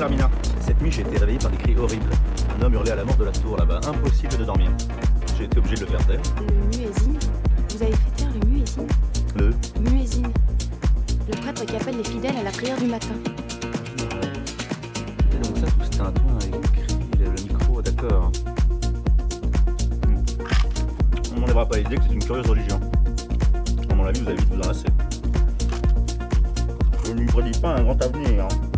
Larmina, cette nuit j'ai été réveillé par des cris horribles. Un homme hurlait à la mort de la tour là-bas, impossible de dormir. J'ai été obligé de le faire taire. Le muezzin Vous avez fait taire le muezzin Le Muezzin. Le prêtre qui appelle les fidèles à la prière du matin. Et donc ça, tout c'était un ton avec des cris, le micro, d'accord. Hmm. On n'enlèvera pas l'idée que c'est une curieuse religion. À mon avis, vous avez vite vous en lasser. Je ne lui prédis pas un grand avenir. hein.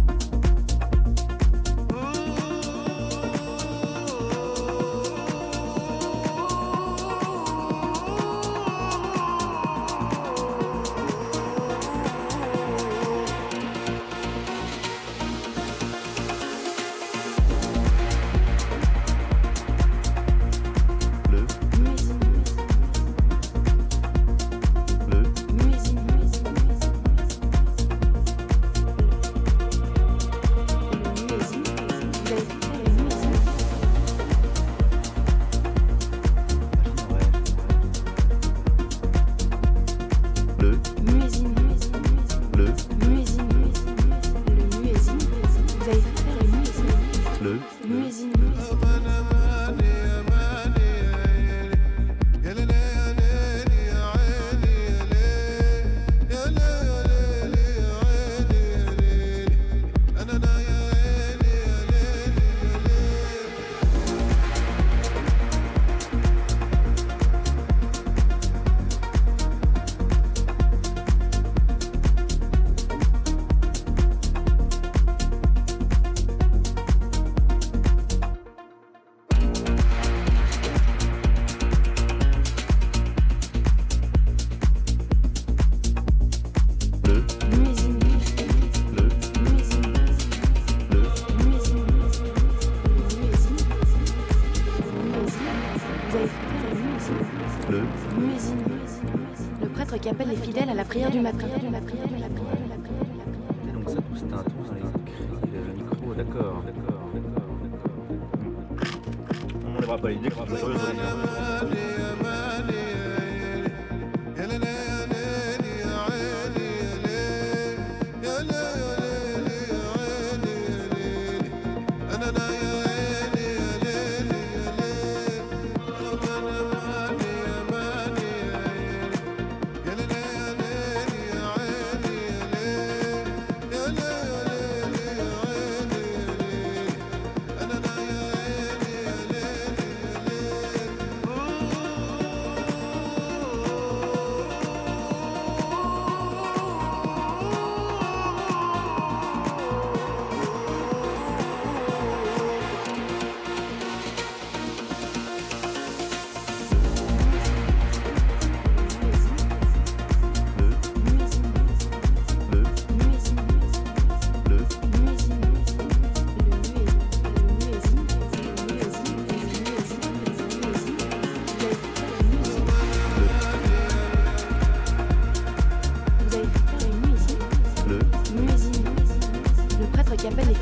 Qui appelle les fidèles à la prière du matin. Donc ça, tout un cris, le micro, d'accord, d'accord, d'accord. On n'enlèvera pas l'idée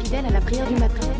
fidèle à la prière du matin.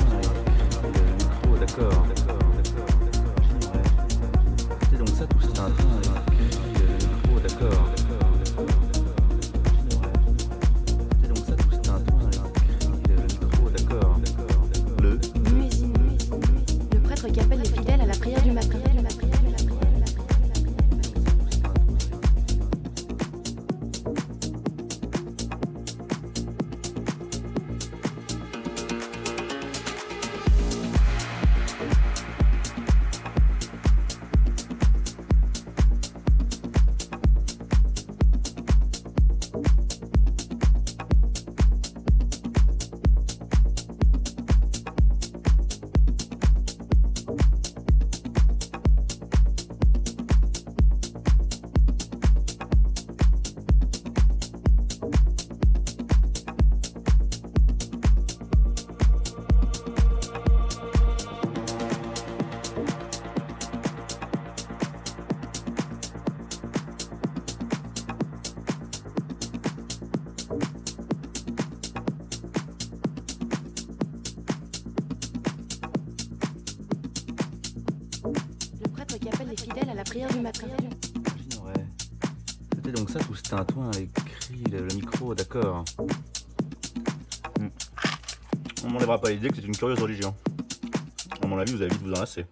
les fidèles à la prière du matin. C'était donc ça tout ce tintouin écrit, le, le micro, d'accord. Hmm. On m'enlèvera pas l'idée que c'est une curieuse religion. À mon avis, vous allez vite vous en lasser.